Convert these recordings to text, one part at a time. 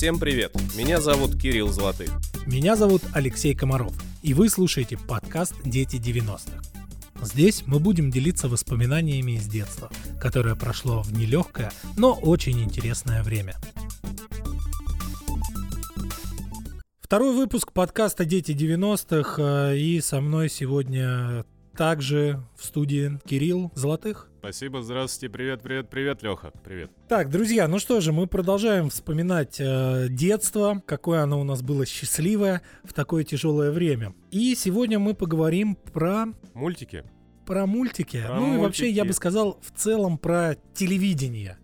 Всем привет! Меня зовут Кирилл Золотых. Меня зовут Алексей Комаров, и вы слушаете подкаст «Дети 90-х». Здесь мы будем делиться воспоминаниями из детства, которое прошло в нелегкое, но очень интересное время. Второй выпуск подкаста «Дети 90-х», э, и со мной сегодня также в студии Кирилл Золотых. Спасибо, здравствуйте, привет, привет, привет, Леха, привет. Так, друзья, ну что же, мы продолжаем вспоминать э, детство, какое оно у нас было счастливое в такое тяжелое время. И сегодня мы поговорим про... Мультики. Про мультики. Про ну мультики. и вообще, я бы сказал, в целом про телевидение.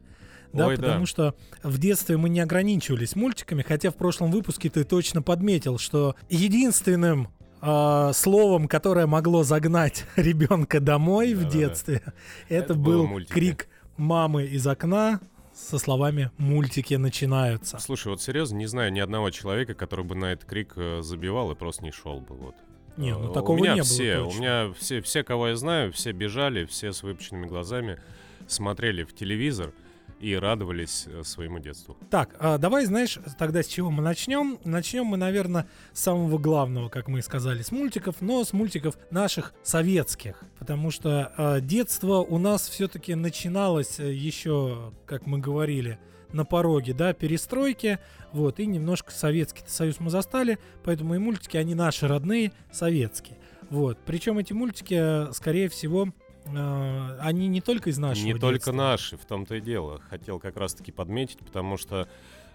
Да, Ой, да. потому что в детстве мы не ограничивались мультиками, хотя в прошлом выпуске ты точно подметил, что единственным а, словом, которое могло загнать ребенка домой в Да-да-да. детстве, это, Это было был мультики. крик мамы из окна со словами «мультики начинаются». Слушай, вот серьезно, не знаю ни одного человека, который бы на этот крик э, забивал и просто не шел бы, вот. Не, ну Э, такого у меня не было все, точно. У меня все, все, кого я знаю, все бежали, все с выпущенными глазами смотрели в телевизор и радовались э, своему детству. Так, а давай, знаешь, тогда с чего мы начнем? Начнем мы, наверное, с самого главного, как мы и сказали, с мультиков, но с мультиков наших советских. Потому что а, детство у нас все-таки начиналось э, еще, как мы говорили, на пороге, да, перестройки, вот, и немножко Советский Союз мы застали, поэтому и мультики, они наши родные, советские. Вот, причем эти мультики, э, скорее всего, э, они не только из нашего не только детства. наши, в том-то и дело. Хотел как раз-таки подметить, потому что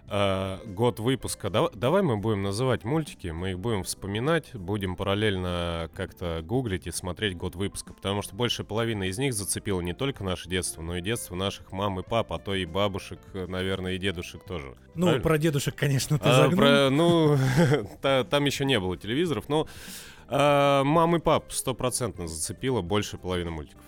э, год выпуска. Дав- давай мы будем называть мультики, мы их будем вспоминать, будем параллельно как-то гуглить и смотреть год выпуска, потому что большая половина из них зацепила не только наше детство, но и детство наших мам и пап, а то и бабушек, наверное, и дедушек тоже. Ну, Правильно? про дедушек, конечно, ты А, загнул. про- ну, та- там еще не было телевизоров, но а, мам и пап стопроцентно зацепило больше половины мультиков.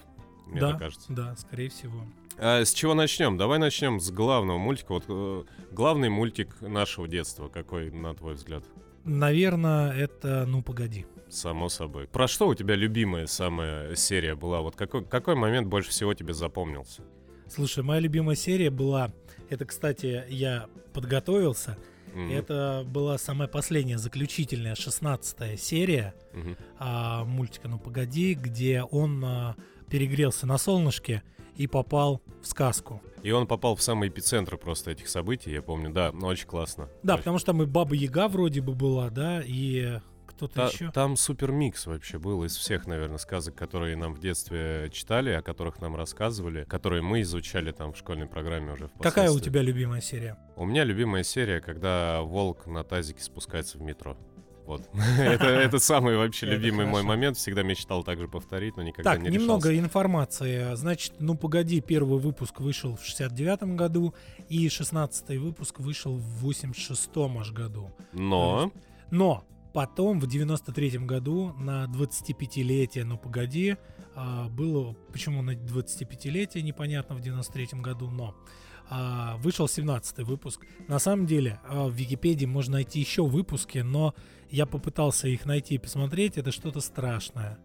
Мне да, так кажется. да, скорее всего. А с чего начнем? Давай начнем с главного мультика. Вот э, главный мультик нашего детства. Какой, на твой взгляд? Наверное, это «Ну, погоди». Само собой. Про что у тебя любимая самая серия была? Вот какой, какой момент больше всего тебе запомнился? Слушай, моя любимая серия была... Это, кстати, я подготовился. Мгм, Это была самая последняя, заключительная, шестнадцатая серия мгм. а, мультика «Ну, погоди», где он а, перегрелся на солнышке и попал в сказку. И он попал в самый эпицентр просто этих событий, я помню. Да, ну очень классно. Да, Очень. потому что там и Баба Яга вроде бы была, да, и кто-то Та- еще. Там супер микс вообще был из всех, наверное, сказок, которые нам в детстве читали, о которых нам рассказывали, которые мы изучали там в школьной программе уже Какая у тебя любимая серия? У меня любимая серия, когда волк на тазике спускается в метро. Вот. это, это самый вообще любимый мой момент. Всегда мечтал также повторить, но никогда Так, не немного решался. информации. Значит, ну погоди, первый выпуск вышел в 69 году, и 16 выпуск вышел в 86 аж году. Но Но потом, в 93 году, на 25-летие, ну погоди, а, было, почему на 25-летие, непонятно, в 93 году, но а, вышел 17 выпуск. На самом деле, а, в Википедии можно найти еще выпуски, но я попытался их найти и посмотреть, это что-то страшное.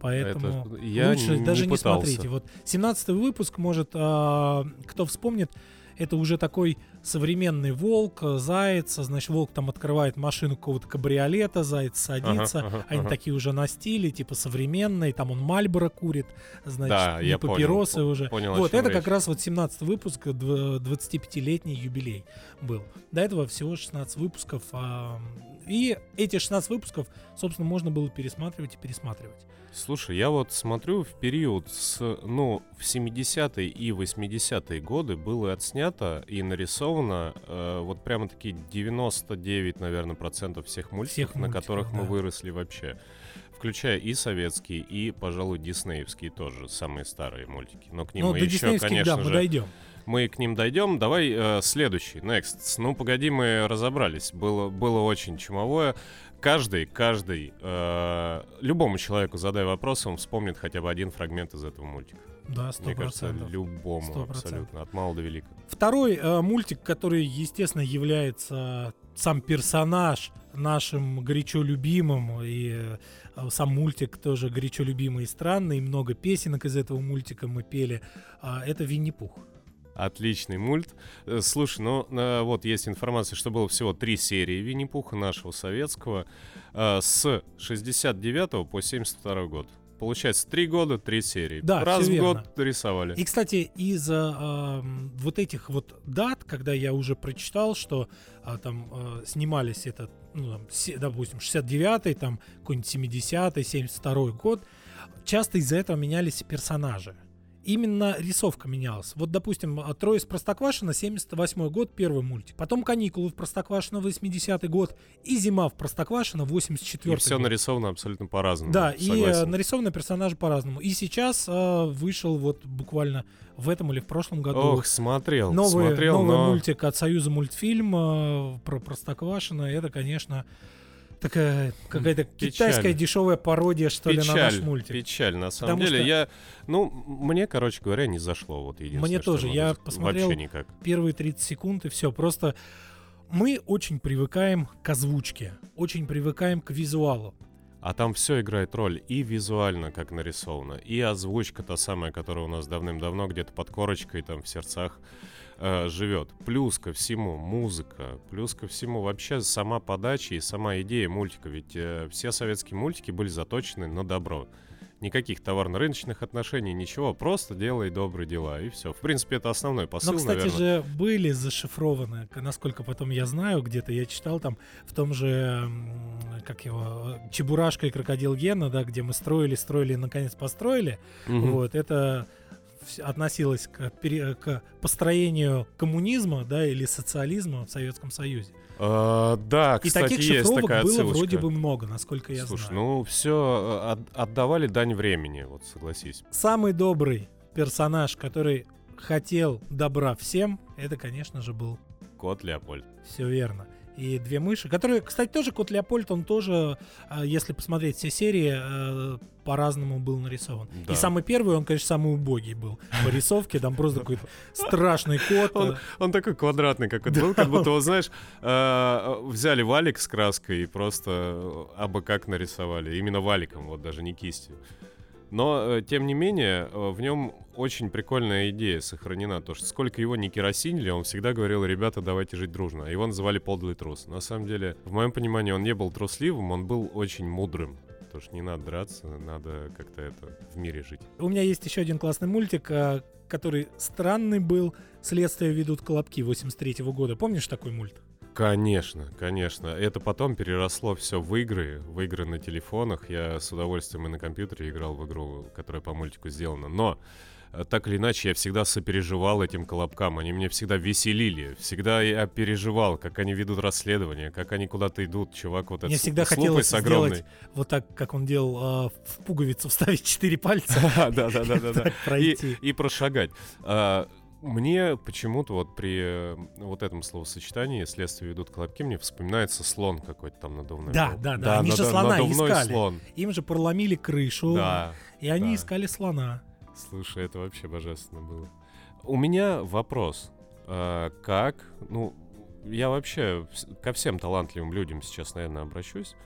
Поэтому Это я лучше не даже не пытался. смотрите. Вот 17 выпуск, может, кто вспомнит, это уже такой современный волк, э, заяц, значит, волк там открывает машину какого-то кабриолета, заяц садится, Ага, ага, они ага. такие уже на стиле, типа современные, там он Мальборо курит, значит, Да, не я понял, папиросы по- уже. понял, вот, это как речь. раз вот 17 выпуск, дв- 25-летний юбилей был. До этого всего 16 выпусков. а, и эти 16 выпусков, собственно, можно было пересматривать и пересматривать. Слушай, я вот смотрю в период с, ну, в 70-е и 80-е годы было отснято и нарисовано э, вот прямо такие 99, наверное, процентов всех мультиков, Всех на мультиков, которых мы да. выросли вообще. Включая и советские, и, пожалуй, диснеевские тоже, самые старые мультики. Но к ним Ну, мы еще, конечно да, мы же, дойдем. мы к ним дойдем. Давай э, следующий, next. Ну, погоди, мы разобрались. Было, было очень чумовое. Каждый, каждый, э, любому человеку задай вопрос, он вспомнит хотя бы один фрагмент из этого мультика. Да, сто Мне кажется, любому Сто процентов. абсолютно, от мала до велика. Второй э, мультик, который, естественно, является сам персонаж нашим горячо любимым, и э, сам мультик тоже горячо любимый и странный, и много песенок из этого мультика мы пели, а, это Винни-Пух. Отличный мульт. Э, Слушай, ну э, вот есть информация, что было всего три серии Винни-Пуха нашего советского э, с 69 по 72 год. Получается, три года, три серии. Да, Раз в верно. год рисовали. И, кстати, из ам, вот этих вот дат, когда я уже прочитал, что а, там а, снимались это, ну, там, се- допустим, 69-й, там, какой-нибудь 70-й, 72-й год, часто из-за этого менялись персонажи. Именно рисовка менялась. Вот, допустим, «Трое из Простоквашино», 78-й год, первый мультик. Потом «Каникулы» в Простоквашино, 80-й год. И «Зима» в Простоквашино, 84-й И все год. нарисовано абсолютно по-разному. Да, и э, согласен. нарисованы персонажи по-разному. И сейчас э, вышел вот буквально в этом или в прошлом году Ох, смотрел, новый, смотрел, новый но... мультик от Союза мультфильм э, про Простоквашино. Это, конечно, такая какая-то Печаль. китайская дешевая пародия, что ли, на наш Печаль, мультик. печаль, на самом Потому деле. что- Я, ну, мне, короче говоря, не зашло. Вот единственное, Мне тоже, я сказать. посмотрел- Вообще никак. Первые 30 секунд и все. Просто мы очень привыкаем к озвучке, очень привыкаем к визуалу. А там все играет роль. И визуально, как нарисовано, и озвучка та самая, которая у нас давным-давно где-то под корочкой, там, в сердцах э, живет. Плюс ко всему музыка, плюс ко всему вообще сама подача и сама идея мультика. Ведь э, все советские мультики были заточены на добро. Никаких товарно-рыночных отношений, ничего, просто делай добрые дела, и все. В принципе, это основной посыл, Но, кстати наверное. же, были зашифрованы, насколько потом я знаю, где-то я читал там, в том же, как его, Чебурашка и Крокодил Гена, да, где мы строили, строили и, наконец, построили. Мгм. Вот, это относилось к, пере- к построению коммунизма, да, или социализма в Советском Союзе. А, да, и кстати, таких есть шифровок такая было отсылочка. вроде бы много, насколько я Слушай, знаю. ну все отдавали дань времени, вот согласись. Самый добрый персонаж, который хотел добра всем, это, конечно же, был Кот Леопольд. Все верно. И две мыши, которые, кстати, тоже кот Леопольд, он тоже, а, если посмотреть все серии, э, по-разному был нарисован. Да. И самый первый, он, конечно, самый убогий был по рисовке, там просто какой-то страшный кот. Он, он такой квадратный какой-то был, как будто, вот, знаешь, э, взяли валик с краской и просто абы как нарисовали. Именно валиком, вот даже не кистью. Но, э, тем не менее, э, в нем очень прикольная идея сохранена. То, что сколько его не керосинили, он всегда говорил, ребята, давайте жить дружно. Его называли подлый трус. На самом деле, в моем понимании, он не был трусливым, он был очень мудрым. Потому что не надо драться, надо как-то это в мире жить. У меня есть еще один классный мультик, а, который странный был. Следствие ведут колобки 83 года. Помнишь такой мульт? Конечно, конечно. Это потом переросло все в игры, в игры на телефонах. Я с удовольствием и на компьютере играл в игру, которая по мультику сделана. Но э, так или иначе, я всегда сопереживал этим колобкам. Они меня всегда веселили. Всегда я переживал, как они ведут расследование, как они куда-то идут. Чувак вот Мне этот с- всегда хотелось с огромной. сделать вот так, как он делал, а, в пуговицу вставить четыре пальца. Да, да, И, пройти. и прошагать. Мне почему-то вот при э, вот этом словосочетании «следствие ведут колобки» мне вспоминается слон какой-то там надувной. Да, был. да, да, они же слона искали. слон. Им же проломили крышу, Да, и они да. искали слона. слушай, это вообще божественно было. У меня вопрос. А, Как, ну, я вообще ко всем талантливым людям сейчас, наверное, обращусь.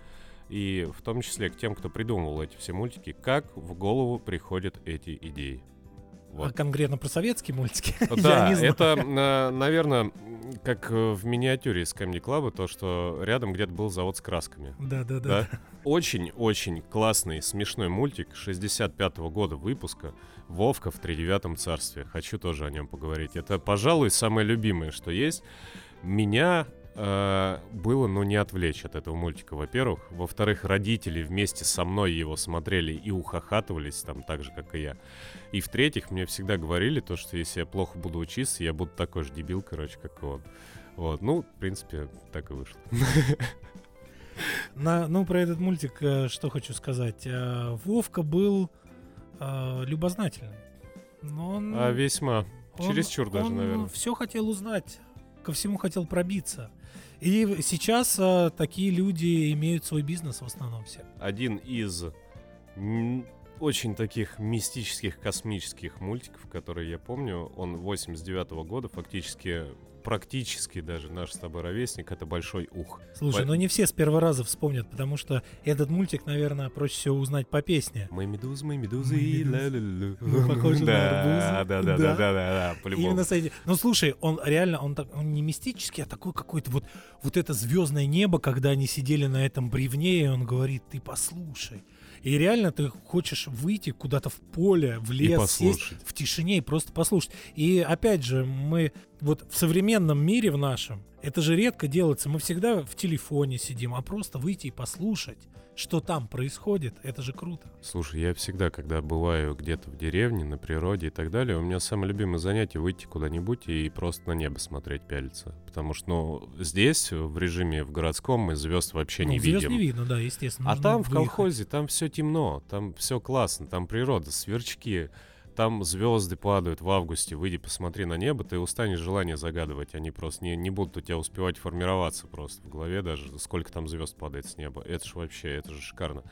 И в том числе к тем, кто придумывал эти все мультики. Как в голову приходят эти идеи? Вот. А конкретно про советские мультики? Да, это, наверное, как э, в миниатюре из Камни Клаба, то, что рядом где-то был завод с красками. Да, да, Да? да. Очень-очень классный, смешной мультик 65-го года выпуска «Вовка в тридевятом царстве». Хочу тоже о нем поговорить. Это, пожалуй, самое любимое, что есть. Меня э, было, ну, не отвлечь от этого мультика, во-первых. Во-вторых, родители вместе со мной его смотрели и ухахатывались там так же, как и я. И в-третьих, мне всегда говорили то, что если я плохо буду учиться, я буду такой же дебил, короче, как и он. Вот, ну, в принципе, так и вышло. На, ну, про этот мультик э, что хочу сказать. Э, Вовка был э, любознательный. Но он, А весьма. он- чересчур даже, он наверное. все хотел узнать, ко всему хотел пробиться. И сейчас э, такие люди имеют свой бизнес в основном все. один из очень таких мистических, космических мультиков, которые я помню. Он 89 -го года, фактически практически даже наш с тобой ровесник, это большой ух. Слушай, По- но не все с первого раза вспомнят, потому что этот мультик, наверное, проще всего узнать по песне. Мы медузы, мы медузы, ля-ля-ля. Мы похожи на Да, арбузы. Да, да, да, Да. да, да, да, по-любому. Именно с этим. Ну слушай, он реально, он, так, он не мистический, а такой какой-то вот, вот это звездное небо, когда они сидели на этом бревне, и он говорит, ты послушай. И реально ты хочешь выйти куда-то в поле, в лес, сесть в тишине и просто послушать. И опять же, мы вот в современном мире в нашем, это же редко делается. Мы всегда в телефоне сидим, а просто выйти и послушать, что там происходит, это же круто. Слушай, я всегда, когда бываю где-то в деревне, на природе и так далее, у меня самое любимое занятие выйти куда-нибудь и просто на небо смотреть, пялиться. Потому что, ну, здесь, в режиме в городском, мы звезд вообще Ну, не звезд видим. не видно, да, естественно. А там, в выехать. колхозе, там все темно, там все классно, там природа, сверчки, там звезды падают в августе. Выйди, посмотри на небо, ты устанешь желание загадывать. Они просто не, не будут у тебя успевать формироваться просто в голове даже, сколько там звезд падает с неба. Это же вообще, это же шикарно.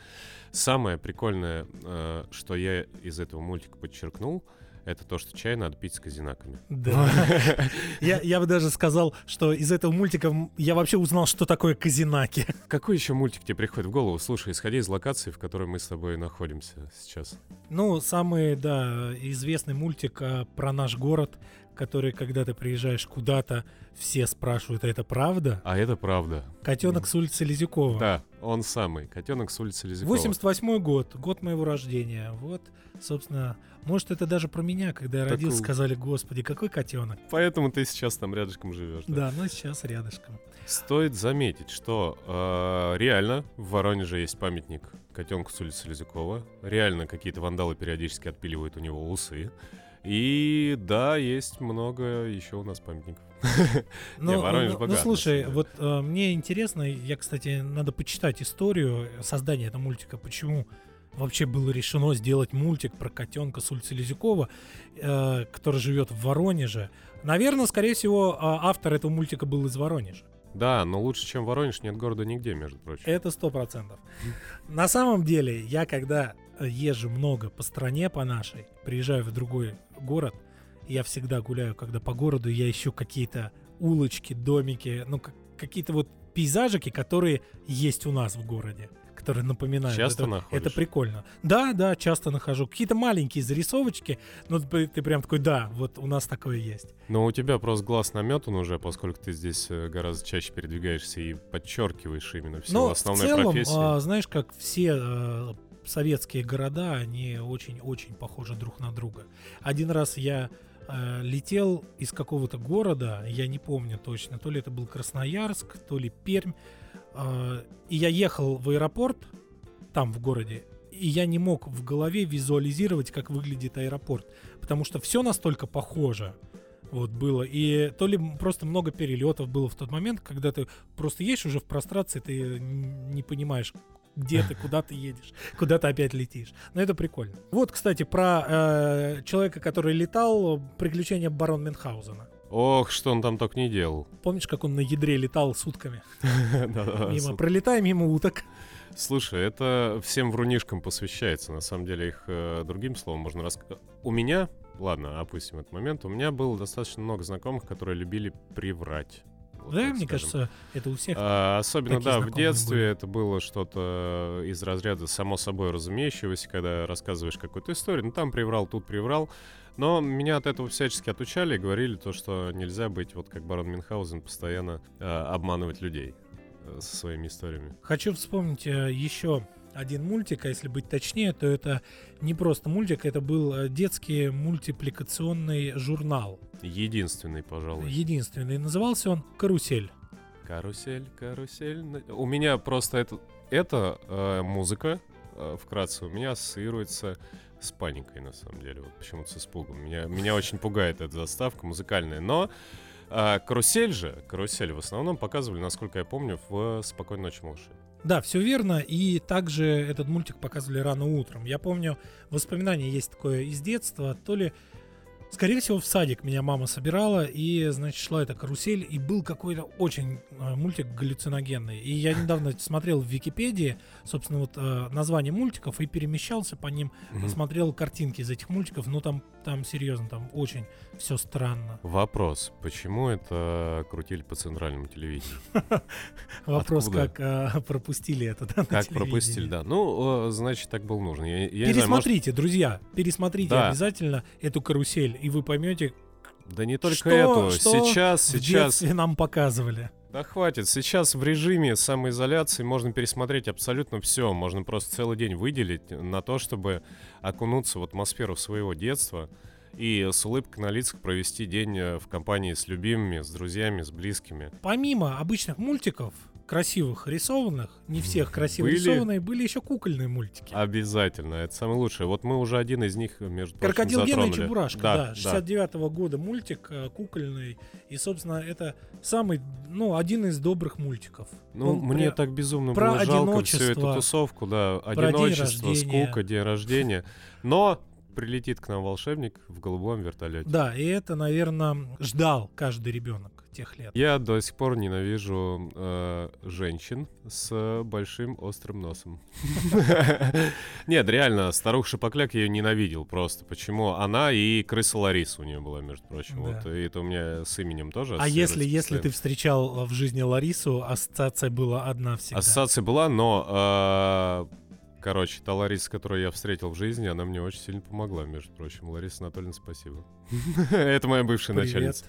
Самое прикольное, э, что я из этого мультика подчеркнул, это то, что чай надо пить с казинаками. Да. Я, я бы даже сказал, что из этого мультика я вообще узнал, что такое казинаки. Какой еще мультик тебе приходит в голову? Слушай, исходя из локации, в которой мы с тобой находимся сейчас. Ну, самый, да, известный мультик а, про наш город, который, когда ты приезжаешь куда-то, все спрашивают, а это правда? А это правда. Котенок с улицы Лизюкова. Да, он самый. Котенок с улицы Лизюкова. 88 год, год моего рождения. Вот, собственно, может, это даже про меня, когда я Так родился, у- сказали, господи, какой котенок. Поэтому ты сейчас там рядышком живешь. Да, но сейчас рядышком. Стоит заметить, что э, реально в Воронеже есть памятник котенку с улицы Лизюкова. Реально какие-то вандалы периодически отпиливают у него усы. И да, есть много еще у нас памятников. Ну, Воронеж ну, богат, ну, слушай, вот э, мне интересно, я, кстати, надо почитать историю создания этого мультика, почему вообще было решено сделать мультик про котенка с улицы Лизюкова, э, который живет в Воронеже. Наверное, скорее всего, а, автор этого мультика был из Воронежа. Да, но лучше, чем Воронеж, нет города нигде, между прочим. Это сто процентов. На самом деле, я когда езжу много по стране, по нашей, приезжаю в другой город, я всегда гуляю, когда по городу, я ищу какие-то улочки, домики, ну, как- какие-то вот пейзажики, которые есть у нас в городе, которые напоминают. Часто это, находишь? это прикольно. Да, да, часто нахожу. Какие-то маленькие зарисовочки, но ты, ты прям такой, да, вот у нас такое есть. Но у тебя просто глаз наметан уже, поскольку ты здесь э, гораздо чаще передвигаешься и подчеркиваешь именно всю Но в основной целом, профессии. а, знаешь, как все э, советские города, они очень-очень похожи друг на друга. Один раз я э, летел из какого-то города, я не помню точно, то ли это был Красноярск, то ли Пермь, э, и я ехал в аэропорт там в городе, и я не мог в голове визуализировать, как выглядит аэропорт, потому что все настолько похоже. Вот было. И то ли просто много перелетов было в тот момент, когда ты просто едешь уже в прострации, ты не понимаешь, где ты, куда ты едешь, куда ты опять летишь. Но это прикольно. Вот, кстати, про э, человека, который летал, приключения барона Мюнхгаузена. Ох, что он там только не делал. Помнишь, как он на ядре летал сутками? Да-да-да, Мимо, пролетая мимо уток. Слушай, это всем врунишкам посвящается. На самом деле их э, другим словом можно рассказать. У меня, ладно, опустим этот момент, у меня было достаточно много знакомых, которые любили приврать. Вот Да, так мне скажем. кажется, это у всех. А, особенно, да, в детстве были. это было что-то из разряда само собой разумеющегося, когда рассказываешь какую-то историю, ну там приврал, тут приврал. Но меня от этого всячески отучали и говорили то, что нельзя быть, вот как барон Мюнхгаузен, постоянно а, обманывать людей э, со своими историями. Хочу вспомнить э, еще один мультик, а если быть точнее, то это не просто мультик, это был э, детский мультипликационный журнал. Единственный, пожалуй. Единственный. Назывался он «Карусель». Карусель, карусель. на- У меня просто это, это э, музыка, э, вкратце, у меня ассоциируется с паникой, на самом деле. Вот почему-то с испугом. Меня, меня очень пугает эта заставка музыкальная. Но э, карусель же, карусель в основном показывали, насколько я помню, в «Спокойной ночи, малыши». Да, все верно. И также этот мультик показывали рано утром. Я помню, воспоминание есть такое из детства. То ли Скорее всего, в садик меня мама собирала, и, значит, шла эта карусель, и был какой-то очень э, мультик галлюциногенный. И я недавно смотрел в Википедии, собственно, вот э, название мультиков, и перемещался по ним, Мгм. смотрел картинки из этих мультиков, ну там, там серьезно, там очень все странно. Вопрос, почему это крутили по центральному телевидению? Вопрос, как э, пропустили это, да, Как пропустили, да. Ну, э, значит, так было нужно. Пересмотрите, друзья, пересмотрите обязательно эту карусель, и вы поймете, да не только что- эту. что Сейчас, в сейчас, нам показывали. Да хватит. Сейчас в режиме самоизоляции можно пересмотреть абсолютно все. Можно просто целый день выделить на то, чтобы окунуться в атмосферу своего детства и с улыбкой на лицах провести день э, в компании с любимыми, с друзьями, с близкими. Помимо обычных мультиков, красивых рисованных, не всех красиво Были. рисованные, были еще кукольные мультики. Обязательно, это самое лучшее. Вот мы уже один из них, между прочим, Крокодил Гена и. Чебурашка, да, да, да. 69 года мультик, э, кукольный, и, собственно, это самый, ну, один из добрых мультиков. Ну, Он мне пря- так безумно про было жалко всю эту тусовку, да, день одиночество, рождения. скука, день рождения. Но прилетит к нам волшебник в голубом вертолете. Да, и это, наверное, ждал каждый ребенок тех лет. Я до сих пор ненавижу э, женщин с большим острым носом. Нет, реально, старуха Шапокляк я ее ненавидел просто. Почему? Она и крыса Лариса у нее была, между прочим. Вот, и это у меня с именем тоже А если, если ты встречал э, в жизни Ларису, ассоциация была одна всегда. Ассоциация была, но... э, Короче, та Лариса, которую я встретил в жизни, она мне очень сильно помогла, между прочим. Лариса Анатольевна, спасибо. Это моя бывшая начальница.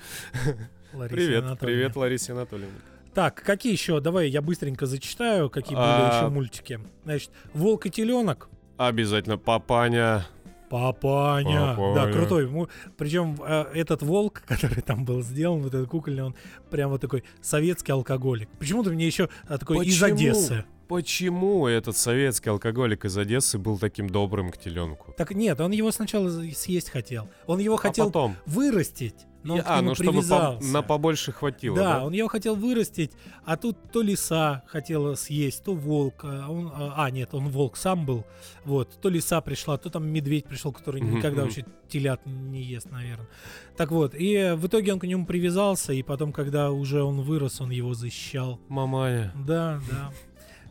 Привет, привет, Лариса Анатольевна. Так, какие еще? Давай я быстренько зачитаю, какие были А, еще мультики. Значит, Волк и теленок. Обязательно папаня. Папаня. Папаня. Да, крутой. Причем этот волк, который там был сделан, вот этот кукольный, он прям вот такой советский алкоголик. Почему-то мне еще а, такой из Почему? Одессы. Почему этот советский алкоголик из Одессы был таким добрым к теленку? Так нет, он его сначала съесть хотел. Он его хотел а потом? вырастить, но он к а, нему ну чтобы по- привязался. на побольше хватило, Да, да? он его хотел вырастить, а тут то лиса хотела съесть, то волк. А, он, а, а, нет, он волк сам был. Вот, то лиса пришла, то там медведь пришел, который никогда вообще телят не ест, наверное. Так вот, и в итоге он к нему привязался, и потом, когда уже он вырос, он его защищал. Мамая. Да, да.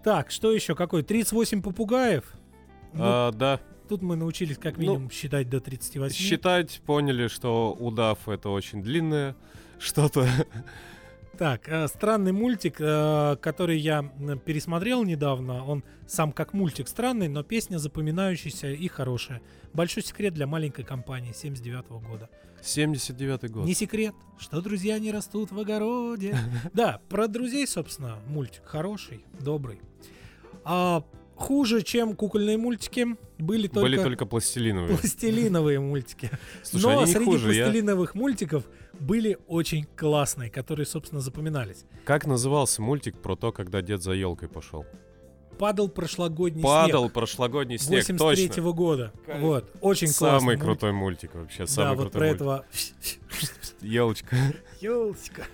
Так, что еще? Какой? 38 попугаев? Ну, А, да, Тут мы научились как ну, минимум считать до 38. считать поняли, что удав это очень длинное что-то. Так, э, странный мультик, э, который я пересмотрел недавно. Он сам как мультик странный, но песня запоминающаяся и хорошая. Большой секрет для маленькой компании 79 года. 79-й год. Не секрет, что друзья не растут в огороде. Да, про друзей, собственно, мультик хороший, добрый. А хуже, чем кукольные мультики, были только, Были только пластилиновые. пластилиновые мультики. Слушай, Но среди хуже. я- пластилиновых мультиков были очень классные, которые, собственно, запоминались. Как назывался мультик про то, когда дед за елкой пошел? Падал прошлогодний Падал снег. прошлогодний снег, 83 точно. года. Как- Вот, очень Самый классный крутой мультик вообще, самый Да, вот крутой про мультик. этого Елочка. елочка.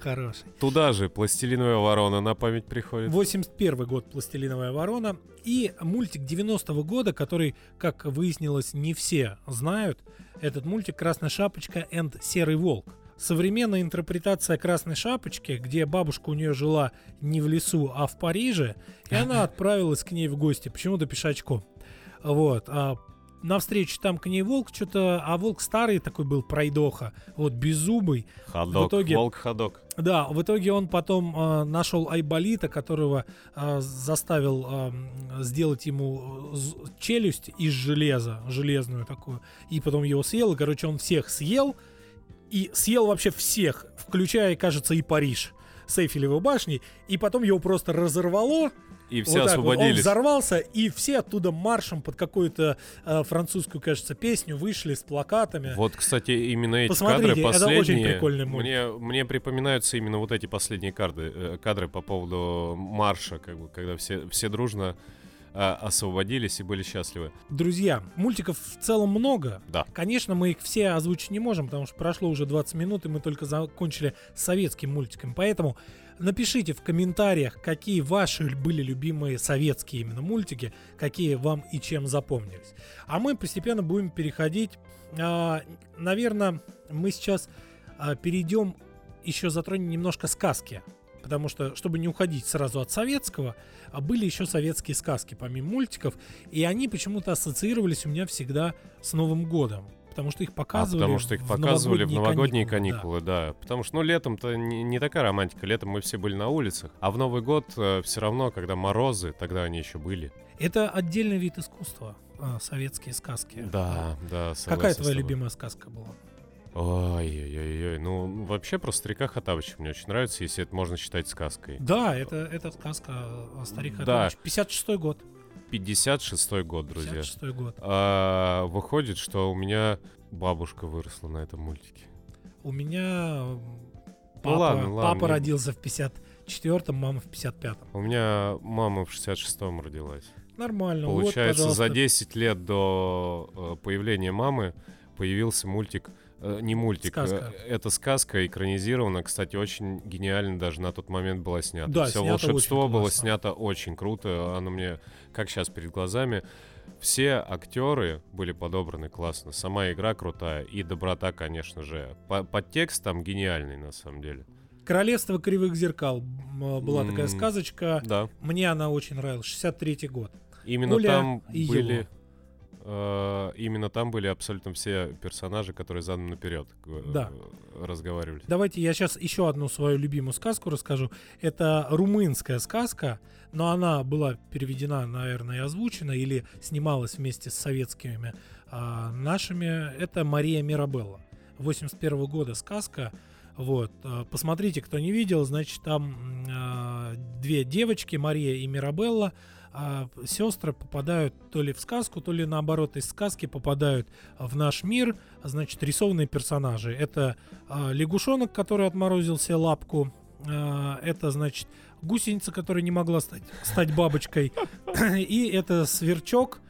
Хороший. Туда же пластилиновая ворона на память приходит. 81 год «Пластилиновая ворона». И мультик 90-го года, который, как выяснилось, не все знают. Этот мультик «Красная шапочка and Серый волк». Современная интерпретация «Красной шапочки», где бабушка у нее жила не в лесу, а в Париже, и она отправилась к ней в гости, почему-то пешачком. Вот. А навстречу там к ней волк что-то, а волк старый такой был, пройдоха, вот беззубый, Ходок, в итоге- волк-ходок. Да, в итоге он потом э, нашел Айболита, которого э, заставил э, сделать ему э, челюсть из железа, железную такую, и потом его съел, и, короче, он всех съел, и съел вообще всех, включая, кажется, и Париж с Эйфелевой башней, и потом его просто разорвало, И все вот вот. Он освободились. взорвался, и все оттуда маршем под какую-то э, французскую, кажется, песню вышли с плакатами. Вот, кстати, именно эти Посмотрите, кадры это последние. очень прикольный мультик. мне, мне припоминаются именно вот эти последние кадры, э, кадры по поводу марша, как бы, когда все, все дружно а, освободились и были счастливы. Друзья, мультиков в целом много. Да. Конечно, мы их все озвучить не можем, потому что прошло уже 20 минут, и мы только закончили советским мультиком. Поэтому напишите в комментариях, какие ваши были любимые советские именно мультики, какие вам и чем запомнились. А мы постепенно будем переходить. А, наверное, мы сейчас а, перейдем, еще затронем немножко сказки потому что, чтобы не уходить сразу от советского, а были еще советские сказки, помимо мультиков, и они почему-то ассоциировались у меня всегда с Новым годом. Потому что их показывали. А потому что их в показывали в новогодние каникулы, каникулы, да. Потому что, ну, летом-то не, не такая романтика. Летом мы все были на улицах. А в Новый год э, все равно, когда морозы, тогда они еще были. Это отдельный вид искусства, а, советские сказки. Да, да. Какая согласен с твоя любимая сказка была? Ой-ой-ой, ну вообще про старика Хатабыча мне очень нравится, если это можно считать сказкой. Да, это, это сказка о старик Да. Хатабыч. 56 год. 56-й год, друзья. 56 год. А, выходит, что у меня бабушка выросла на этом мультике. У меня Ну папа, ладно, ладно, папа не- родился в 54-м, мама в 55-м. У меня мама в 66-м родилась. Нормально. Ну вот, Получается, за пожалуйста. 10 лет до э, появления мамы появился мультик. э, не мультик, Сказка. э, это сказка экранизирована, кстати, очень гениально даже на тот момент была снята. Да, Все снято волшебство было классно. снято очень круто. Оно мне, как сейчас перед глазами, все актеры были подобраны классно. Сама игра крутая и доброта, конечно же. По- Подтекст там гениальный на самом деле. Королевство кривых зеркал была такая сказочка. Да. Мне она очень нравилась. 63-й год. Именно Оля там были. Юла. Э, именно там были абсолютно все персонажи, которые задом наперед э, Да. разговаривали. Давайте я сейчас еще одну свою любимую сказку расскажу. Это румынская сказка, но она была переведена, наверное, и озвучена или снималась вместе с советскими а, нашими. Это Мария Мирабелла. 81 года сказка. Вот, а, посмотрите, кто не видел, значит, там а, две девочки, Мария и Мирабелла, а, сестры попадают то ли в сказку, то ли наоборот из сказки попадают в наш мир, значит, рисованные персонажи. Это а, лягушонок, который отморозил себе лапку. А, это, значит, гусеница, которая не могла стать, стать бабочкой. И это сверчок,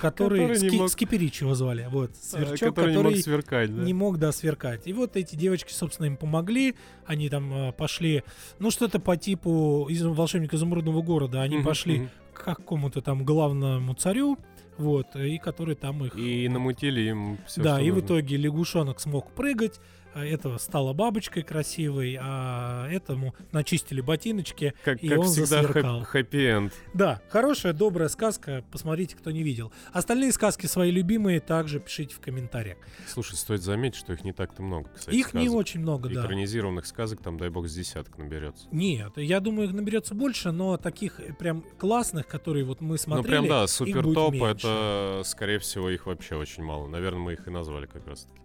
который... Который Скиперич его звали. Вот, А, сверчок, который, не мог сверкать, да? не мог, да, сверкать. И вот эти девочки, собственно, им помогли. Они там а, пошли, ну, что-то по типу из волшебника изумрудного города. Они пошли к какому-то там главному царю, вот, и который там их... И намутили им все, да, и в итоге лягушонок смог прыгать, а это стала бабочкой красивой, а этому начистили ботиночки. Как, и как он всегда, засверкал. хэппи-энд. Да, хорошая, добрая сказка, посмотрите, кто не видел. Остальные сказки свои любимые также пишите в комментариях. Слушай, стоит заметить, что их не так-то много, кстати, Их не сказок. очень много, да. Экранизированных сказок там, дай бог, с десяток наберется. Нет, я думаю, их наберется больше, но таких э, прям классных, которые вот мы Ну, смотрели, прям, да, супер топ, это, скорее всего, их вообще очень мало. Наверное, мы их и назвали как раз таки.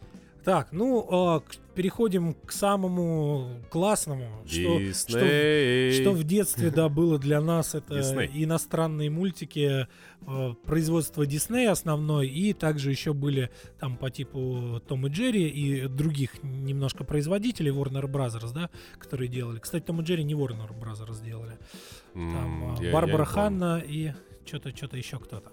Так, ну, к- переходим к самому классному, что, что, что в детстве, да, было для нас, это Дисней. иностранные мультики, э, производства Диснея основной, и также еще были там по типу Том и Джерри и других немножко производителей, Warner Brothers, да, которые делали. Кстати, Том и Джерри не Warner Brothers делали. Там М, а, я- я Барбара помню. Ханна и что-то, что-то еще кто-то.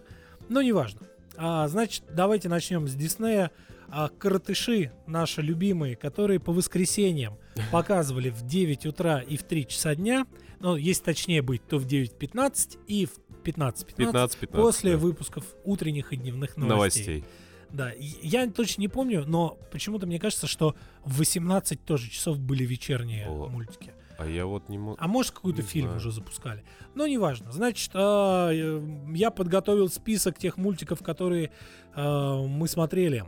Но неважно. А, значит, давайте начнем с Диснея. А, коротыши наши любимые, которые по воскресеньям показывали в 9 утра и в 3 часа дня, ну, если точнее быть, то в 9.15 и в 15.15 15-15. после да. выпусков утренних и дневных новостей. новостей. Да, я точно не помню, но почему-то мне кажется, что в 18 тоже часов были вечерние О. мультики. А я вот не могу... А может, какой-то Не фильм знаю. уже запускали. Но неважно. Значит, а, э, я подготовил список тех мультиков, которые а, мы смотрели.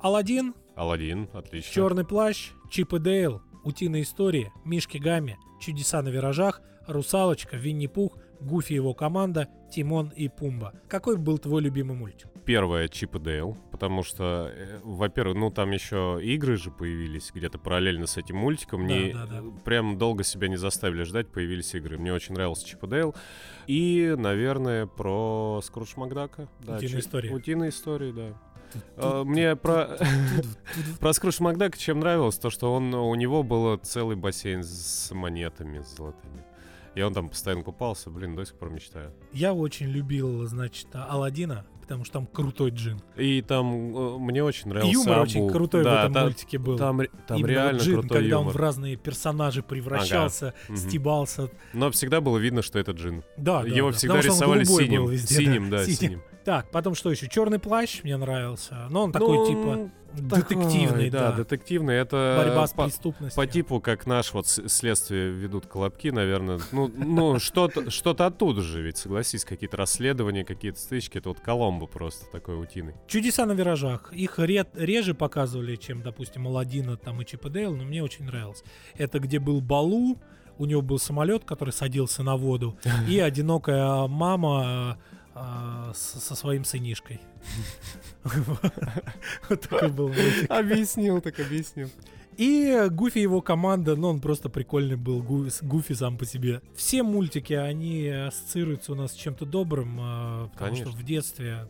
Алладин, Алладин, отлично. Черный плащ, Чип и Дейл, Утиные истории, Мишки Гамми, Чудеса на виражах, Русалочка, Винни-Пух, Гуфи и его команда, Тимон и Пумба. Какой был твой любимый мультик? Первое Чип и Дейл, потому что, э, во-первых, ну там еще игры же появились где-то параллельно с этим мультиком. Да, Не, да, да. Прям долго себя не заставили ждать, появились игры. Мне очень нравился Чип и Дейл. И, наверное, про Скрудж Макдака. Да, Утиные чё- истории. Утиные истории, да. Мне про... Про Скрудж Макдака чем нравилось, то что он, у него был целый бассейн с монетами золотыми. И он там постоянно купался, блин, до сих пор мечтаю. Я очень любил, значит, Алладина, потому что там крутой джин. И там э, мне очень нравился Юмор Абу. очень крутой Да, в этом там, мультике был. Там, там Именно реально джин, крутой когда он юмор. в разные персонажи превращался, Мгм. стебался. Но всегда было видно, что это Джин. Да, да, Его да, всегда он рисовали синим. был везде, синим, да, синим. синим. Так, потом что еще? Черный плащ мне нравился. Но он такой, Ну, типа, такой, детективный, да. детективный. Это Борьба с по, преступностью. по типу, как наш вот следствие ведут колобки, наверное. Ну, ну что-то что оттуда же, ведь согласись, какие-то расследования, какие-то стычки. Это вот Коломбо просто такой утиный. Чудеса на виражах. Их ред- реже показывали, чем, допустим, Аладдина там и Чип и Дейл, но мне очень нравилось. Это где был Балу, у него был самолет, который садился на воду, и одинокая мама а, со своим сынишкой. Вот такой был мультик. Объяснил, так объяснил. И Гуфи и его команда, ну, он просто прикольный был, Гу- Гуфи сам по себе. Все мультики, они ассоциируются у нас с чем-то добрым, а, потому Конечно. что в детстве...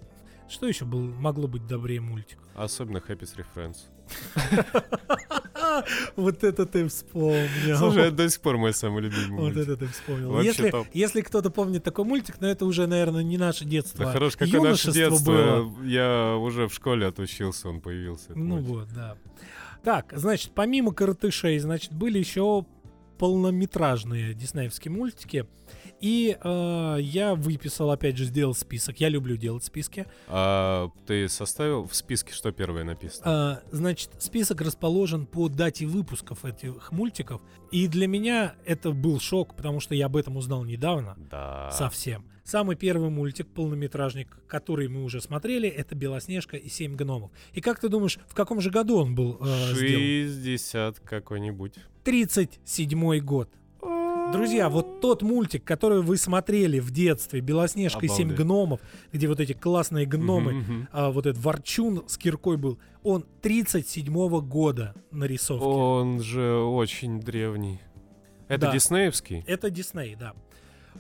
Что еще был, могло быть добрее мультика? Особенно Happy Three Friends. Вот это ты вспомнил. Слушай, это до сих пор мой самый любимый Вот это ты вспомнил. Если, если кто-то помнит такой мультик, но это уже, наверное, не наше детство. Да хорош, какое наше детство. было. Я уже в школе отучился, он появился. Ну мультик. вот, да. Так, значит, помимо коротышей, значит, были еще полнометражные диснеевские мультики. И э, я выписал, опять же, сделал список. Я люблю делать списки. А ты составил в списке, что первое написано? А, значит, список расположен по дате выпусков этих мультиков. И для меня это был шок, потому что я об этом узнал недавно. Да. Совсем. Самый первый мультик, полнометражник, который мы уже смотрели, это «Белоснежка и семь гномов». И как ты думаешь, в каком же году он был э, сделан? 60 какой-нибудь. 37 год. Друзья, вот тот мультик, который вы смотрели в детстве, «Белоснежка и семь Обалдеть. гномов», где вот эти классные гномы, Мгм, мгм. а, вот этот ворчун с киркой был, он 37 года нарисовки. Он же очень древний. Это Да. диснеевский? Это Дисней, да.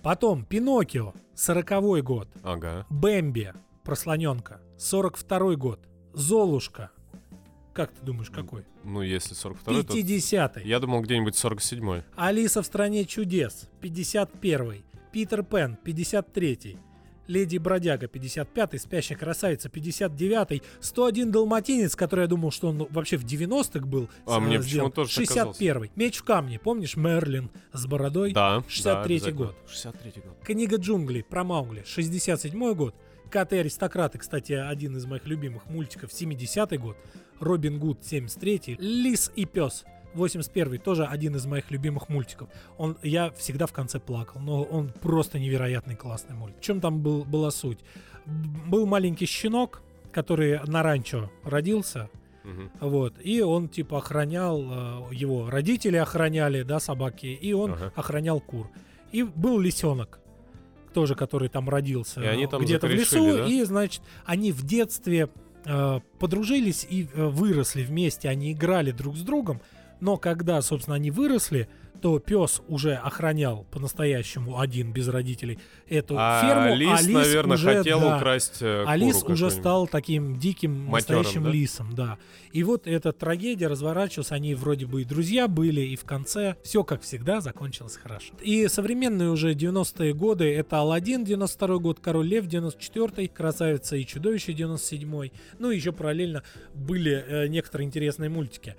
Потом «Пиноккио», 40 год. Ага. Бэмби, прослоненка, 42 год. Золушка, как ты думаешь, какой? Ну, если 42 то... 50-й. Я думал, где-нибудь 47-й. Алиса в стране чудес, 51-й. Питер Пен, 53-й. Леди Бродяга, 55-й. Спящая красавица, 59-й. 101 Далматинец, который я думал, что он вообще в 90-х был. А э, мне сделан. почему-то тоже так 61-й. Меч в камне, помнишь, Мерлин с бородой? Да. 63-й да, год. 63 год. Книга джунглей про Маугли, 67 год. Коты аристократы, кстати, один из моих любимых мультиков, 70-й год. Робин Гуд, 73-й. Лис и пес, 81-й, тоже один из моих любимых мультиков. Он, я всегда в конце плакал, но он просто невероятный классный мультик. В чем там был, была суть? Был маленький щенок, который на ранчо родился, Мгм. вот, и он типа охранял, э, его родители охраняли, да, собаки, и он Ага. охранял кур. И был лисенок, тоже, который там родился там где-то в лесу, да? и, значит, они в детстве э, подружились и э, выросли вместе, они играли друг с другом, но когда, собственно, они выросли, то пес уже охранял по-настоящему один без родителей эту А ферму, лис, а лис наверное, уже, хотел да, украсть э, а лис уже стал таким диким Матерым, настоящим да? лисом, да. И вот эта трагедия разворачивалась, они вроде бы и друзья были, и в конце все, как всегда, закончилось хорошо. И современные уже 90-е годы, это Алладин 92 год, Король Лев 94 Красавица и Чудовище 97 Ну и еще параллельно были э, некоторые интересные мультики.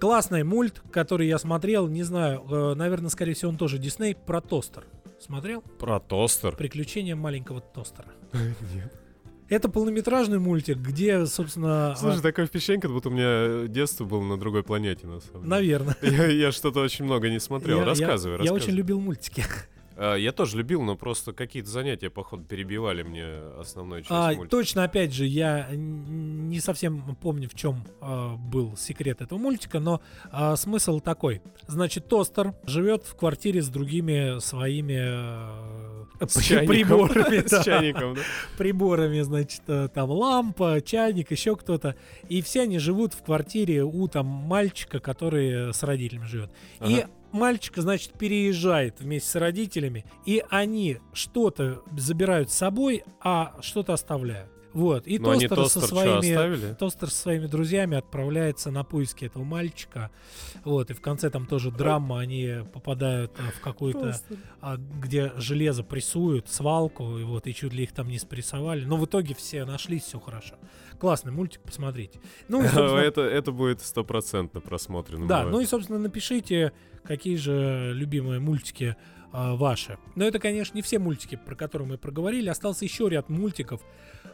Классный мульт, который я смотрел, не знаю, э, наверное, скорее всего, он тоже Дисней, про тостер. Смотрел? Про тостер. Приключения маленького тостера. Нет. Это полнометражный мультик, где, собственно, Слушай, такое впечатление, как будто у меня детство было на другой планете, на самом деле. наверное. Я, я что-то очень много не смотрел. Я- я- рассказывай, Я, рассказывай. очень любил мультики. А, я тоже любил, но просто какие-то занятия, походу, перебивали мне основную часть А, мультика. точно, опять же, я не совсем помню, в чем а, был секрет этого мультика, но а, смысл такой. Значит, тостер живет в квартире с другими своими а, С чайником. приборами. С чайником, да? приборами, значит, э, там лампа, чайник, еще кто-то. И все они живут в квартире у там мальчика, который с родителями живет. И. мальчик, значит, переезжает вместе с родителями, и они что-то забирают с собой, а что-то оставляют. Вот. И Но они тостер со тостер что, своими? Тостер со своими друзьями отправляется на поиски этого мальчика. Вот, и в конце там тоже драма, они попадают э, в какую-то, а, где железо прессуют, свалку, и вот, и чуть ли их там не спрессовали. Но в итоге все нашлись, все хорошо. Классный мультик, посмотрите. Ну, собственно, это, это будет стопроцентно просмотрено. да, мною. ну и, собственно, напишите, какие же любимые мультики а, ваши. Но это, конечно, не все мультики, про которые мы проговорили. Остался еще ряд мультиков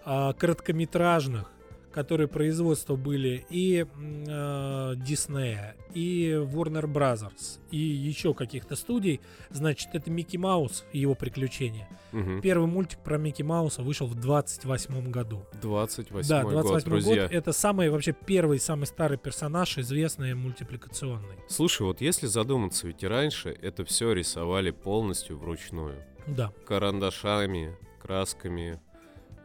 а, короткометражных, которые производства были и а, Диснея, и Warner Brothers, и еще каких-то студий. Значит, это Микки Маус и его приключения. Мгм. Первый мультик про Микки Мауса вышел в 28 году. 28 да, год, 28 друзья. год. Это самый вообще первый, самый старый персонаж, известный мультипликационный. Слушай, вот если задуматься, ведь и раньше это все рисовали полностью вручную. Да. Карандашами, красками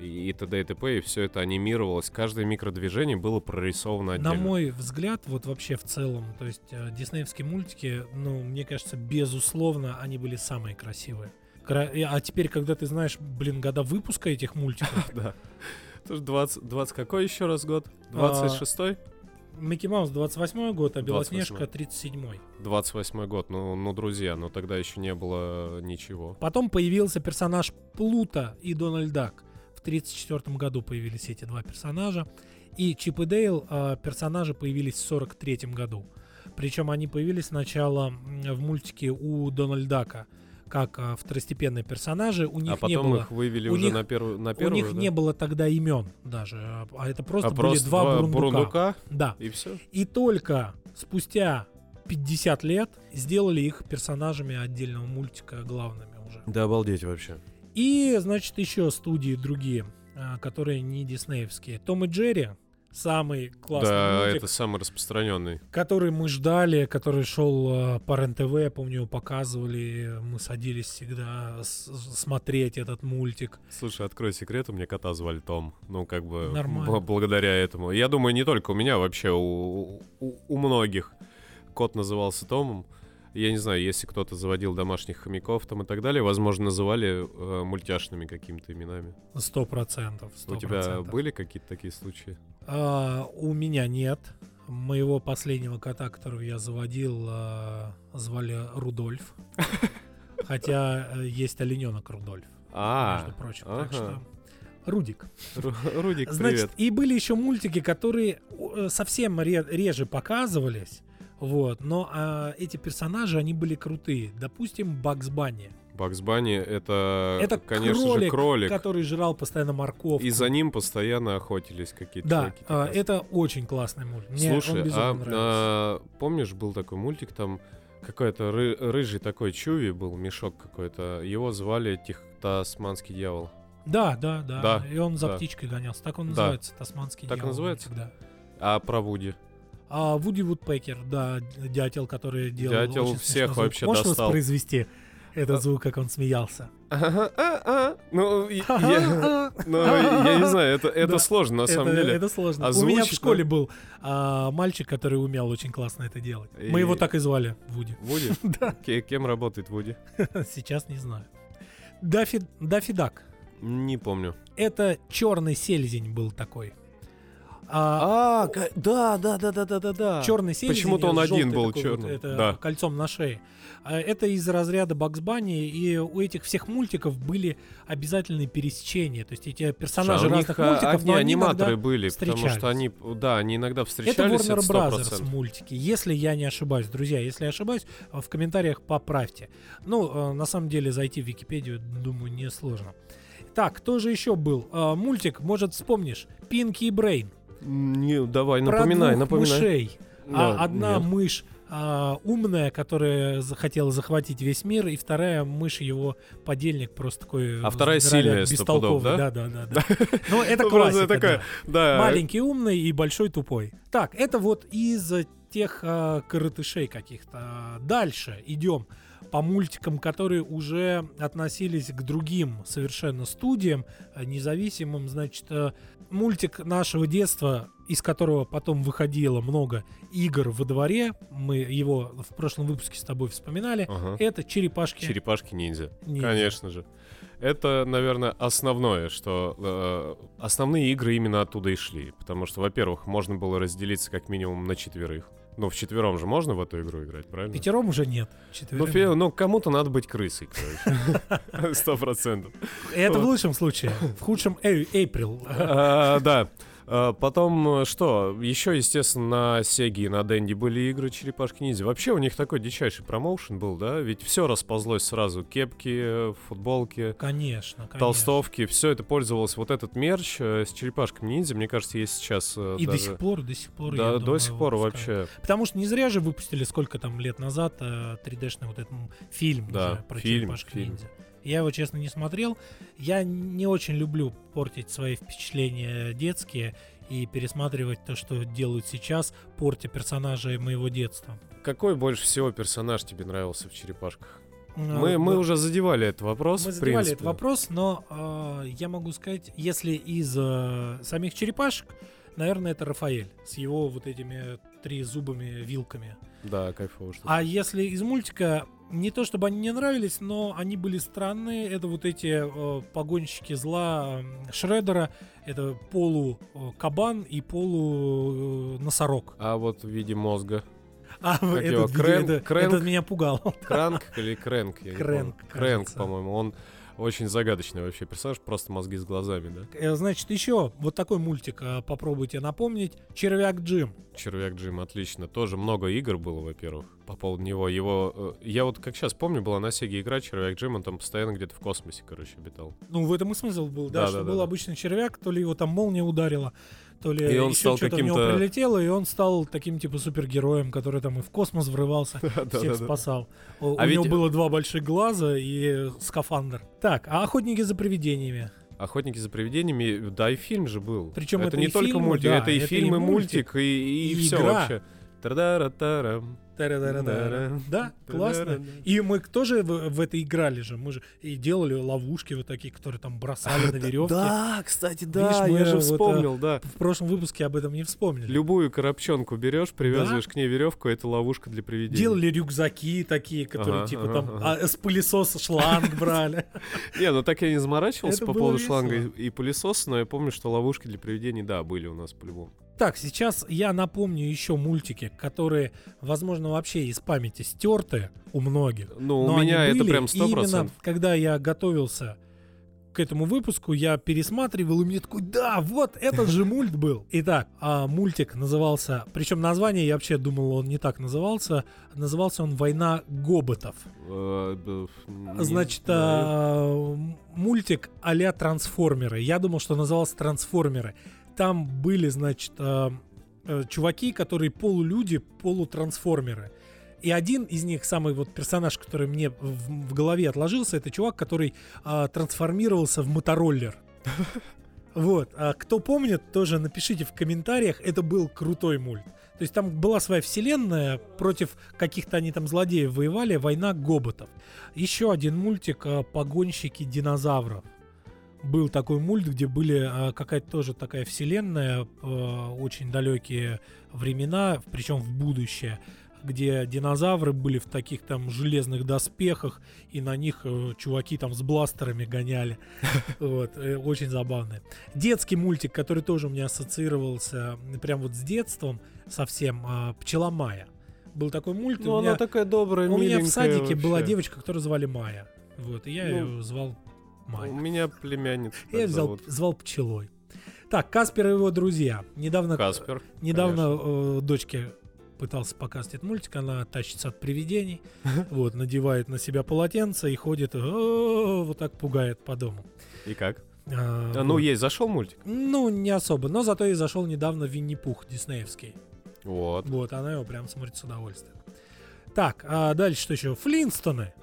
и, т.д. и т.п. И все это анимировалось. Каждое микродвижение было прорисовано На отдельно. мой взгляд, вот вообще в целом, то есть э, диснеевские мультики, ну, мне кажется, безусловно, они были самые красивые. А теперь, когда ты знаешь, блин, года выпуска этих мультиков, Да. Это ж 20, 20 какой еще раз год? А, 26-й? Микки Маус 28 год, а 28-й. Белоснежка 37 28 год. Ну, ну, друзья, но тогда еще не было ничего. Потом появился персонаж Плута и Дональд Дак. В 1934 году появились эти два персонажа. И Чип и Дейл а, персонажи появились в 1943 году. Причем они появились сначала в мультике у Дональд Дака как а, второстепенные персонажи. У них а не потом было. их вывели у уже них- на первую, на У первую, них да? не было тогда имен даже, а это просто а были просто два, бурундука. Да. и все. И только спустя 50 лет сделали их персонажами отдельного мультика главными уже. Да обалдеть вообще. И, значит, еще студии другие, а, которые не диснеевские. Том и Джерри, самый классный да, мультик, это самый распространенный. который мы ждали, который шел а, по РЕН-ТВ, я помню, его показывали, мы садились всегда смотреть этот мультик. Слушай, открой секрет, у меня кота звали Том. Ну, как бы Нормально. благодаря этому. Я думаю, не только у меня, вообще у, у, у многих. Кот назывался Томом. Я не знаю, если кто-то заводил домашних хомяков там и так далее, возможно, называли э, мультяшными какими-то именами. Сто процентов. У тебя были какие-то такие случаи? А, у меня нет. Моего последнего кота, которого я заводил, а, звали Рудольф. Хотя э, есть олененок Рудольф, А, между прочим. Так ага. что Рудик. Ру- Рудик, Значит, привет. и были еще мультики, которые э, совсем ре- реже показывались. Вот, но а, эти персонажи, они были крутые. Допустим, Бакс Банни, Бакс Банни это, Это конечно кролик, же, кролик. который жрал постоянно морковку. И за ним постоянно охотились какие-то Да, чуваки. а, это очень классный мультик. Мне Слушай, а, нравится. а, помнишь, был такой мультик, там какой-то ры- рыжий такой чуви был, мешок какой-то. Его звали Тих Тасманский дьявол. Да, да, да, Да, И он за да. птичкой гонялся. Так он Да. называется, тасманский Так дьявол называется? мультик, да. А про Вуди? А Вуди Вудпекер, да, дятел, который делал Дятел очень всех звук. вообще Можешь достал. воспроизвести этот А. звук, как он смеялся? А-а-а. Ну, и- я, ну, я не знаю, это, сложно на самом деле. это сложно. У меня в школе был а, мальчик, который умел очень классно это делать. Мы его так и звали, Вуди. Вуди? Да. Ке- Кем работает Вуди? Сейчас не знаю. Даффи, Даффи Дак. Не помню. Это черный сельзень был такой. А, А, да, да, да, да, да, да, да. черный сельзень. Почему-то он один был такой вот, это Да. кольцом на шее. А, Это из разряда Бакс Банни, и у этих всех мультиков были обязательные пересечения. То есть эти персонажи Слушай, а разных них, а, мультиков, они аниматоры были, потому что они, да, они иногда Это встречались, Warner это Brothers 100%. мультики, если я не ошибаюсь. Друзья, если я ошибаюсь, в комментариях поправьте. Ну, э, на самом деле, зайти в Википедию, думаю, несложно. Так, кто же еще был? Э, Мультик, может, вспомнишь? Пинки и Брейн. Не, давай, Про напоминай, двух напоминай. мышей. А Да, одна нет. мышь а, умная, которая захотела захватить весь мир, и вторая мышь его подельник просто такой. А вторая сильная, сто пудов, бестолковый. да? Да, да, да. да. Ну, это Ну, классика, такая, да. да. Маленький умный и большой тупой. Так, это вот из э, тех а, коротышей каких-то. Дальше идем. По мультикам, которые уже относились к другим совершенно студиям, э, независимым. Значит, э, мультик нашего детства, из которого потом выходило много игр во дворе, мы его в прошлом выпуске с тобой вспоминали, Ага. это «Черепашки». Черепашки ниндзя. ниндзя. Конечно же. Это, наверное, основное, что э, основные игры именно оттуда и шли. Потому что, во-первых, можно было разделиться как минимум на четверых. Ну, в четвером же можно в эту игру играть, правильно? Пятером уже нет. Ну, фе- ну, кому-то надо быть крысой, короче. Сто процентов. Это в лучшем случае. В худшем Эй- Эйприл. А, Да. А, Потом, э, что, еще, естественно, на Сеге и на Денди были игры Черепашки Ниндзя. Вообще у них такой дичайший промоушен был, да? Ведь все расползлось сразу. Кепки, футболки, Конечно, конечно. толстовки. Все это пользовалось вот этот мерч э, с Черепашками Ниндзя. Мне кажется, есть сейчас э, И до даже- сих пор, до сих пор. Да, до думаю, сих пор выпускают. вообще. Потому что не зря же выпустили сколько там лет назад э, 3D-шный вот этот фильм Да, про фильм, черепашек фильм. ниндзя. Я его, честно, не смотрел. Я не очень люблю портить свои впечатления детские и пересматривать то, что делают сейчас, портя персонажей моего детства. Какой больше всего персонаж тебе нравился в Черепашках? Э, Мы, мы да. уже задевали этот вопрос, Мы задевали принципе. этот вопрос, но э, я могу сказать, если из э, самих черепашек, наверное, это Рафаэль с его вот этими три зубами вилками. Да, кайфово. что А если из мультика, не то чтобы они мне нравились, но они были странные. Это вот эти э, погонщики зла э, Шредера, это полу э, и полу э. А вот в виде мозга. А Как его, этот, видимо, Крэнк- это- Крэнк? этот меня пугал. Кранк или Крэнк? Я не Крэнк. Крэнк, по-моему. Он очень загадочный вообще персонаж, просто мозги с глазами, да? Значит, еще вот такой мультик попробуйте напомнить. Червяк Джим. Червяк Джим, отлично. Тоже много игр было, во-первых, по поводу него. Его, э, я вот как сейчас помню, была на Сеге игра Червяк Джим, он там постоянно где-то в космосе, короче, обитал. Ну, в этом и смысл был, да, Да, что да, был да, обычный червяк, то ли его там молния ударила, то ли И он еще что-то в него прилетело, и он стал таким типа супергероем, который там и в космос врывался, всех спасал. У, А у него ведь- было два больших глаза и скафандр. Так, а охотники за привидениями. Охотники за привидениями, да, и фильм же был. Причем это не и только фильм, мультик, да, это и это и фильм, и мультик, мультик, и, и все игра. вообще. Та-да-ра-та-рам. Та-ра-ра-ра. Да, классно. И мы тоже в, в это играли же. Мы же и делали ловушки вот такие, которые там бросали на веревке. Да, кстати, Видишь, да, мы я же вот, а, вспомнил, да. В прошлом выпуске об этом не вспомнили. Любую коробчонку берешь, привязываешь к ней веревку, это ловушка для привидений. Делали рюкзаки такие, которые Ага, типа ага, там ага. а, с пылесоса шланг брали. Не, ну так я не заморачивался по поводу шланга и, и пылесоса, но я помню, что ловушки для привидений, да, были у нас по-любому. Так, сейчас я напомню еще мультики, которые, возможно, вообще из памяти стерты у многих. Ну, у меня это прям и сто именно процентов. когда я готовился к этому выпуску, я пересматривал, и мне такой, да, вот этот же мульт был. Итак, а, мультик назывался, причем название, я вообще думал, он не так назывался, назывался он «Война гоботов». Э, Значит, а, мультик а-ля трансформеры. Я думал, что назывался трансформеры. Там были, значит, а, э, чуваки, которые полулюди, полутрансформеры. И один из них, самый вот персонаж, который мне в, в голове отложился, это чувак, который а, трансформировался в мотороллер. Вот. А кто помнит, тоже напишите в комментариях. Это был крутой мульт. То есть там была своя вселенная, против каких-то они там злодеев воевали, война гоботов. Еще один мультик а, «Погонщики динозавров». Был такой мульт, где были а, какая-то тоже такая вселенная, а, очень далекие времена, причем в будущее, где динозавры были в таких там железных доспехах, и на них э, чуваки там с бластерами гоняли. Вот, э, очень забавно. Детский мультик, который тоже у меня ассоциировался прям вот с детством совсем, а, «Пчела Майя». Был такой мульт, Ну, она меня, такая добрая, у меня в садике была вообще. девочка, которую звали Майя. Вот, и я Ну, ее звал Майя. У меня племянница. Я взял, зовут. звал пчелой. Так, Каспер и его друзья. Недавно, Каспер. недавно э, дочке пытался показать этот мультик, она тащится от привидений, вот, надевает на себя полотенце и ходит, вот так пугает по дому. И как? А, А, ну, вот. есть, зашел мультик? Ну, не особо, но зато и зашел недавно Винни-Пух диснеевский. Вот. Вот, она его прям смотрит с удовольствием. Так, а дальше что еще? Флинстоны.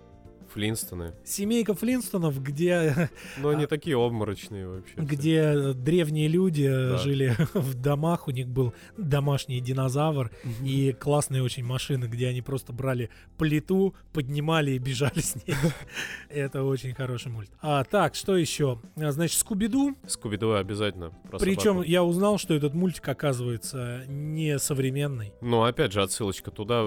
Флинстоны. Семейка Флинстонов, где, Но они такие обморочные вообще. все. где древние люди Да. жили в домах, у них был домашний динозавр и классные очень машины, где они просто брали плиту, поднимали и бежали с ней. Это очень хороший мульт. А, так, что еще? А, Значит, Скуби-Ду. Скуби-Ду обязательно. Причем я узнал, что этот мультик оказывается не современный. Ну, опять же, отсылочка туда,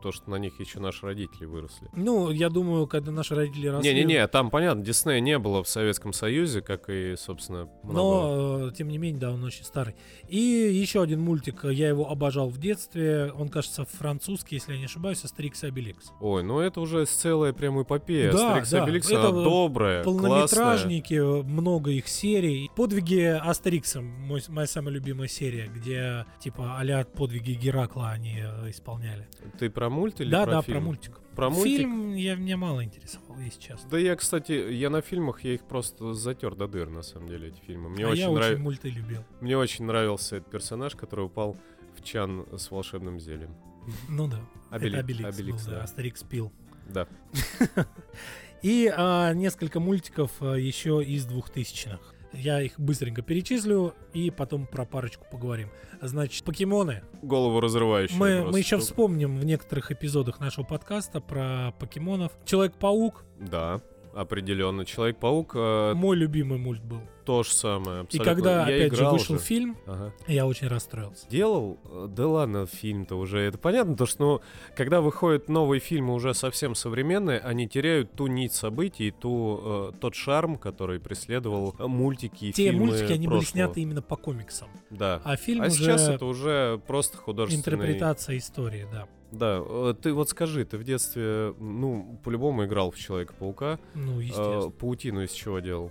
то, что на них еще наши родители выросли. Ну, я думаю, когда наши родители росли... Не-не-не, там, понятно, Диснея не было в Советском Союзе, как и, собственно, много... Но, э, тем не менее, да, он очень старый. И еще один мультик, э, я его обожал в детстве. Он, кажется, французский, если я не ошибаюсь, Астерикс и Обеликс. Ой, ну это уже целая прям эпопея. Да, Астерикс да, Обеликс, это она добрая, классная. Полнометражники, э, много их серий. Подвиги Астерикса, мой, моя самая любимая серия, где типа а подвиги Геракла они исполняли. Ты про мульт или да, про да, фильм? про мультик. Про мультик? Фильм я, меня мало интересовал, если честно. Да я, кстати, я на фильмах, я их просто затер до дыр, на самом деле, эти фильмы. Мне, а очень, я нрав- очень мульты любил. Мне очень нравился этот персонаж, который упал в чан с волшебным зельем. Ну да. Обели- Это Обеликс, Обеликс, был, да. да. Астерикс пил. Да. И а, несколько мультиков а, еще из двухтысячных. Я их быстренько перечислю и потом про парочку поговорим. Значит, покемоны. Голову разрывающий. Мы, мы еще вспомним в некоторых эпизодах нашего подкаста про покемонов. Человек-паук. Да, определенно. Человек-паук э, Мой любимый мульт был. То же самое. И абсолютно. когда, Я опять же, вышел уже. фильм, Ага. я очень расстроился. Делал? Э, Да ладно, фильм-то уже. Это понятно, то что, ну, когда выходят новые фильмы уже совсем современные, они теряют ту нить событий, ту, э, тот шарм, который преследовал э, мультики и Те фильмы мультики, они были прошлого. сняты именно по комиксам. Да. А фильм А уже сейчас это уже просто художественный... интерпретация истории, да. Да, э, ты вот скажи, ты в детстве, ну, по-любому играл в Человека-паука. Ну, Э, естественно. паутину из чего делал?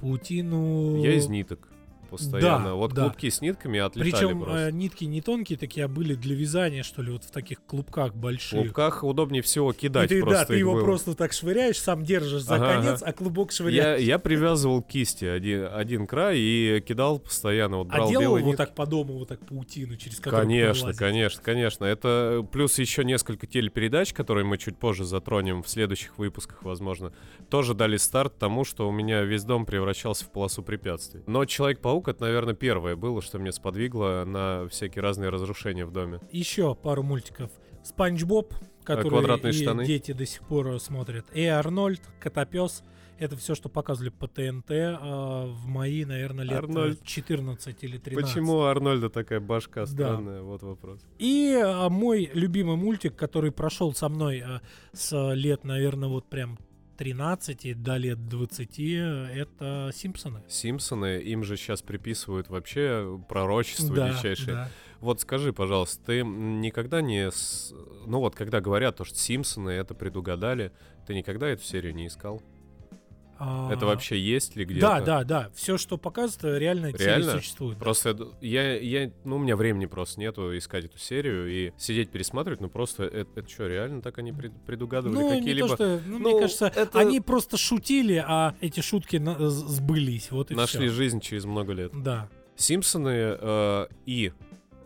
Паутину... Я из ниток. Постоянно. Да, вот да. клубки с нитками отлетали Причем просто. э, нитки не тонкие такие, а были для вязания, что ли, вот в таких клубках В больших. клубках удобнее всего И кидать ты, просто да, ты его было. просто так швыряешь, сам держишь за Ага, конец, ага. а клубок Я, швыряешь. я привязывал к кисти один, один край и кидал постоянно. Вот брал а делал вот нитки. так по дому, вот так паутину, через которую Конечно, конечно, конечно. Это плюс еще несколько телепередач, которые мы чуть позже затронем в следующих выпусках, возможно, тоже дали старт тому, что у меня весь дом превращался в полосу препятствий. Но Человек-паук это, наверное, первое было, что меня сподвигло на всякие разные разрушения в доме. Еще пару мультиков. Спанч Боб, который «Квадратные и штаны». дети до сих пор смотрят. И Арнольд, Котопес. Это все, что показывали по ТНТ а, в мои, наверное, лет э, Арнольд. 14 или 13. Почему у Арнольда такая башка Да. странная? Вот вопрос. И а, мой любимый мультик, который прошел со мной а, с лет, наверное, вот прям 13 до лет 20, это Симпсоны. Симпсоны, им же сейчас приписывают вообще пророчество Да, дичайшее. да. Вот скажи, пожалуйста, ты никогда не... с- Ну вот, когда говорят, то, что Симпсоны это предугадали, ты никогда эту серию не искал? А, Это вообще есть ли где-то? Да, да, да. Все, что показывают, реально, Реально? существует. да. Просто это- я, я, ну, у меня времени просто нету искать эту серию и сидеть пересматривать, ну просто это, это что, реально так они пред- предугадывали Ну, не какие-либо... то, что, ну, Ну, мне кажется, это- они просто шутили, а эти шутки на- сбылись. Вот и Нашли всё. жизнь через много лет. Да. Симпсоны э, и...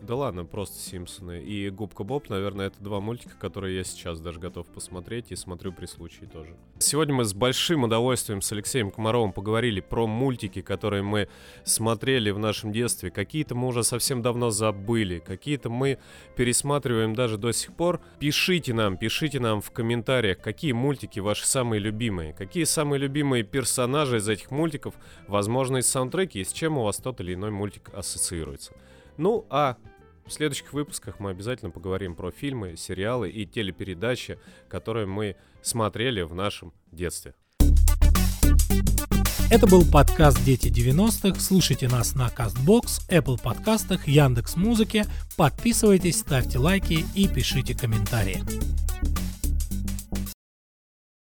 Да ладно, просто Симпсоны. И Губка Боб, наверное, это два мультика, которые я сейчас даже готов посмотреть и смотрю при случае тоже. Сегодня мы с большим удовольствием с Алексеем Комаровым поговорили про мультики, которые мы смотрели в нашем детстве. Какие-то мы уже совсем давно забыли, какие-то мы пересматриваем даже до сих пор. Пишите нам, пишите нам в комментариях, какие мультики ваши самые любимые, какие самые любимые персонажи из этих мультиков, возможно, из саундтреки, и с чем у вас тот или иной мультик ассоциируется. Ну, а в следующих выпусках мы обязательно поговорим про фильмы, сериалы и телепередачи, которые мы смотрели в нашем детстве. Это был подкаст «Дети 90-х». Слушайте нас на CastBox, Apple подкастах, Яндекс Музыке. Подписывайтесь, ставьте лайки и пишите комментарии.